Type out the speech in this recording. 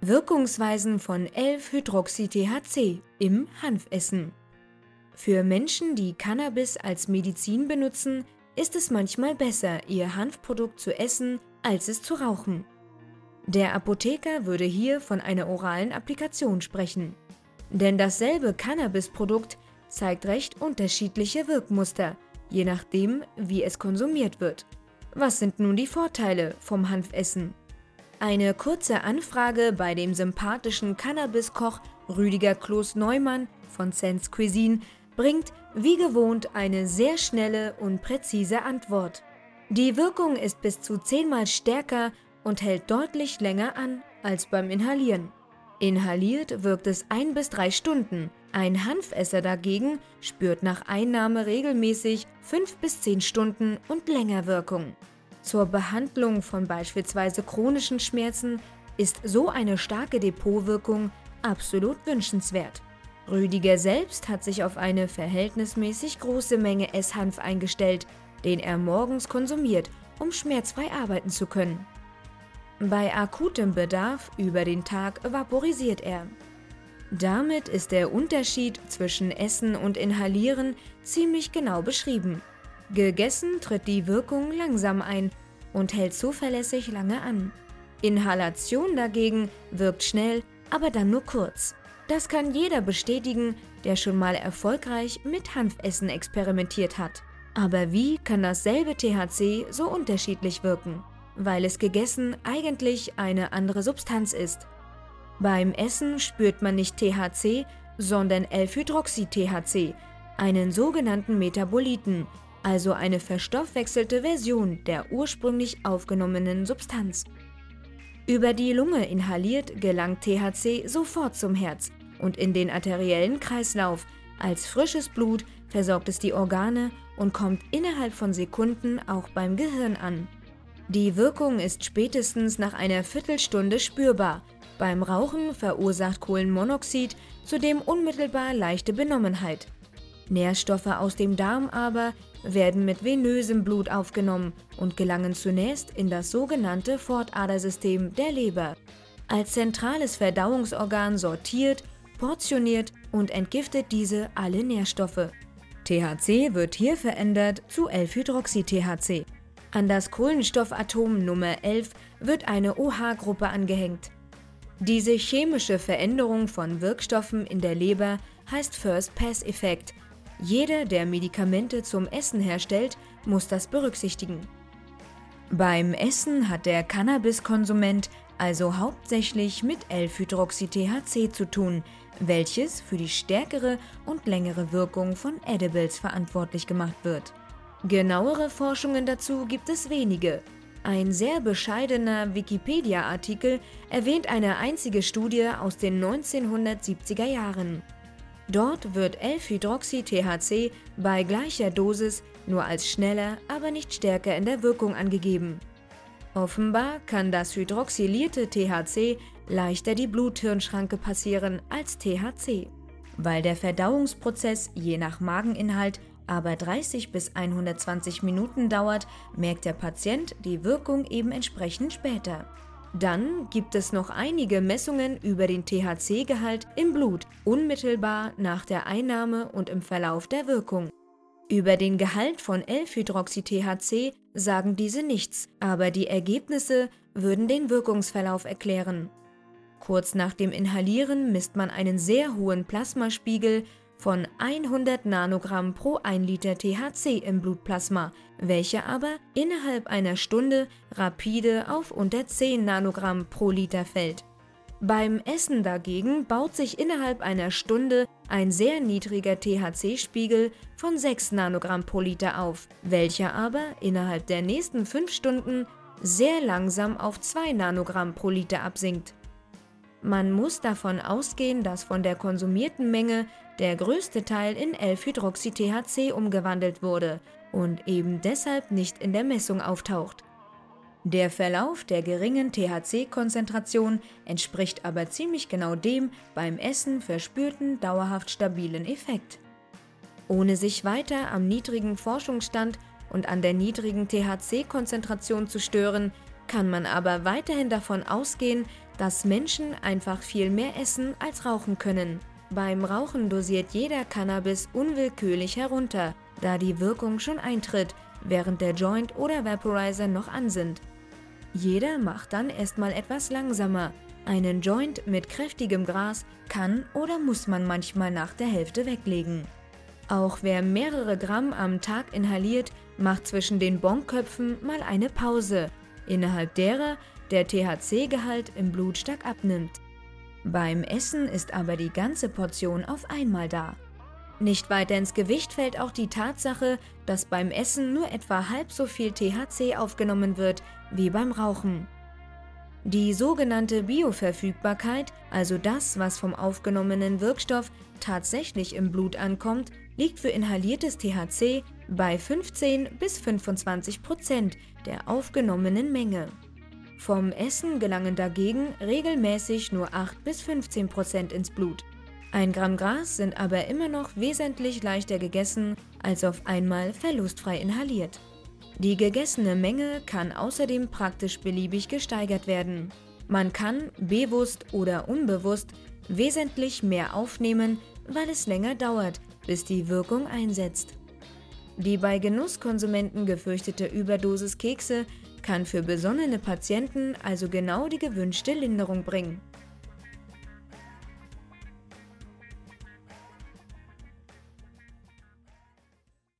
Wirkungsweisen von 11-Hydroxy-THC im Hanfessen. Für Menschen, die Cannabis als Medizin benutzen, ist es manchmal besser, ihr Hanfprodukt zu essen, als es zu rauchen. Der Apotheker würde hier von einer oralen Applikation sprechen. Denn dasselbe Cannabis-Produkt zeigt recht unterschiedliche Wirkmuster, je nachdem, wie es konsumiert wird. Was sind nun die Vorteile vom Hanfessen? Eine kurze Anfrage bei dem sympathischen Cannabis-Koch Rüdiger Kloß-Neumann von Sense Cuisine bringt wie gewohnt eine sehr schnelle und präzise Antwort. Die Wirkung ist bis zu zehnmal stärker und hält deutlich länger an als beim Inhalieren. Inhaliert wirkt es ein bis drei Stunden. Ein Hanfesser dagegen spürt nach Einnahme regelmäßig fünf bis zehn Stunden und länger Wirkung. Zur Behandlung von beispielsweise chronischen Schmerzen ist so eine starke Depotwirkung absolut wünschenswert. Rüdiger selbst hat sich auf eine verhältnismäßig große Menge Esshanf eingestellt, den er morgens konsumiert, um schmerzfrei arbeiten zu können. Bei akutem Bedarf über den Tag vaporisiert er. Damit ist der Unterschied zwischen Essen und Inhalieren ziemlich genau beschrieben. Gegessen tritt die Wirkung langsam ein und hält zuverlässig lange an. Inhalation dagegen wirkt schnell, aber dann nur kurz. Das kann jeder bestätigen, der schon mal erfolgreich mit Hanfessen experimentiert hat. Aber wie kann dasselbe THC so unterschiedlich wirken? Weil es gegessen eigentlich eine andere Substanz ist. Beim Essen spürt man nicht THC, sondern L-Hydroxy-THC, einen sogenannten Metaboliten, also eine verstoffwechselte Version der ursprünglich aufgenommenen Substanz. Über die Lunge inhaliert gelangt THC sofort zum Herz und in den arteriellen Kreislauf. Als frisches Blut versorgt es die Organe und kommt innerhalb von Sekunden auch beim Gehirn an. Die Wirkung ist spätestens nach einer Viertelstunde spürbar. Beim Rauchen verursacht Kohlenmonoxid zudem unmittelbar leichte Benommenheit. Nährstoffe aus dem Darm aber werden mit venösem Blut aufgenommen und gelangen zunächst in das sogenannte Fortadersystem der Leber. Als zentrales Verdauungsorgan sortiert, portioniert und entgiftet diese alle Nährstoffe. THC wird hier verändert zu 11-Hydroxy-THC. An das Kohlenstoffatom Nummer 11 wird eine OH-Gruppe angehängt. Diese chemische Veränderung von Wirkstoffen in der Leber heißt First-Pass-Effekt jeder, der Medikamente zum Essen herstellt, muss das berücksichtigen. Beim Essen hat der Cannabiskonsument also hauptsächlich mit L-Hydroxy-THC zu tun, welches für die stärkere und längere Wirkung von Edibles verantwortlich gemacht wird. Genauere Forschungen dazu gibt es wenige. Ein sehr bescheidener Wikipedia-Artikel erwähnt eine einzige Studie aus den 1970er Jahren. Dort wird 11-Hydroxy-THC bei gleicher Dosis nur als schneller, aber nicht stärker in der Wirkung angegeben. Offenbar kann das hydroxylierte THC leichter die Blut-Hirn-Schranke passieren als THC. Weil der Verdauungsprozess je nach Mageninhalt aber 30 bis 120 Minuten dauert, merkt der Patient die Wirkung eben entsprechend später. Dann gibt es noch einige Messungen über den THC-Gehalt im Blut, unmittelbar nach der Einnahme und im Verlauf der Wirkung. Über den Gehalt von 11-Hydroxy-THC sagen diese nichts, aber die Ergebnisse würden den Wirkungsverlauf erklären. Kurz nach dem Inhalieren misst man einen sehr hohen Plasmaspiegel von 100 Nanogramm pro 1 Liter THC im Blutplasma, welcher aber innerhalb einer Stunde rapide auf unter 10 Nanogramm pro Liter fällt. Beim Essen dagegen baut sich innerhalb einer Stunde ein sehr niedriger THC-Spiegel von 6 Nanogramm pro Liter auf, welcher aber innerhalb der nächsten 5 Stunden sehr langsam auf 2 Nanogramm pro Liter absinkt. Man muss davon ausgehen, dass von der konsumierten Menge der größte Teil in 11-Hydroxy-THC umgewandelt wurde und eben deshalb nicht in der Messung auftaucht. Der Verlauf der geringen THC-Konzentration entspricht aber ziemlich genau dem beim Essen verspürten dauerhaft stabilen Effekt. Ohne sich weiter am niedrigen Forschungsstand und an der niedrigen THC-Konzentration zu stören, kann man aber weiterhin davon ausgehen, dass Menschen einfach viel mehr essen als rauchen können. Beim Rauchen dosiert jeder Cannabis unwillkürlich herunter, da die Wirkung schon eintritt, während der Joint oder Vaporizer noch an sind. Jeder macht dann erstmal etwas langsamer. Einen Joint mit kräftigem Gras kann oder muss man manchmal nach der Hälfte weglegen. Auch wer mehrere Gramm am Tag inhaliert, macht zwischen den Bonköpfen mal eine Pause, innerhalb derer der THC-Gehalt im Blut stark abnimmt. Beim Essen ist aber die ganze Portion auf einmal da. Nicht weiter ins Gewicht fällt auch die Tatsache, dass beim Essen nur etwa halb so viel THC aufgenommen wird wie beim Rauchen. Die sogenannte Bioverfügbarkeit, also das, was vom aufgenommenen Wirkstoff tatsächlich im Blut ankommt, liegt für inhaliertes THC bei 15 bis 25 Prozent der aufgenommenen Menge. Vom Essen gelangen dagegen regelmäßig nur 8 bis 15 Prozent ins Blut. Ein Gramm Gras sind aber immer noch wesentlich leichter gegessen als auf einmal verlustfrei inhaliert. Die gegessene Menge kann außerdem praktisch beliebig gesteigert werden. Man kann, bewusst oder unbewusst, wesentlich mehr aufnehmen, weil es länger dauert, bis die Wirkung einsetzt. Die bei Genusskonsumenten gefürchtete Überdosis Kekse kann für besonnene Patienten also genau die gewünschte Linderung bringen.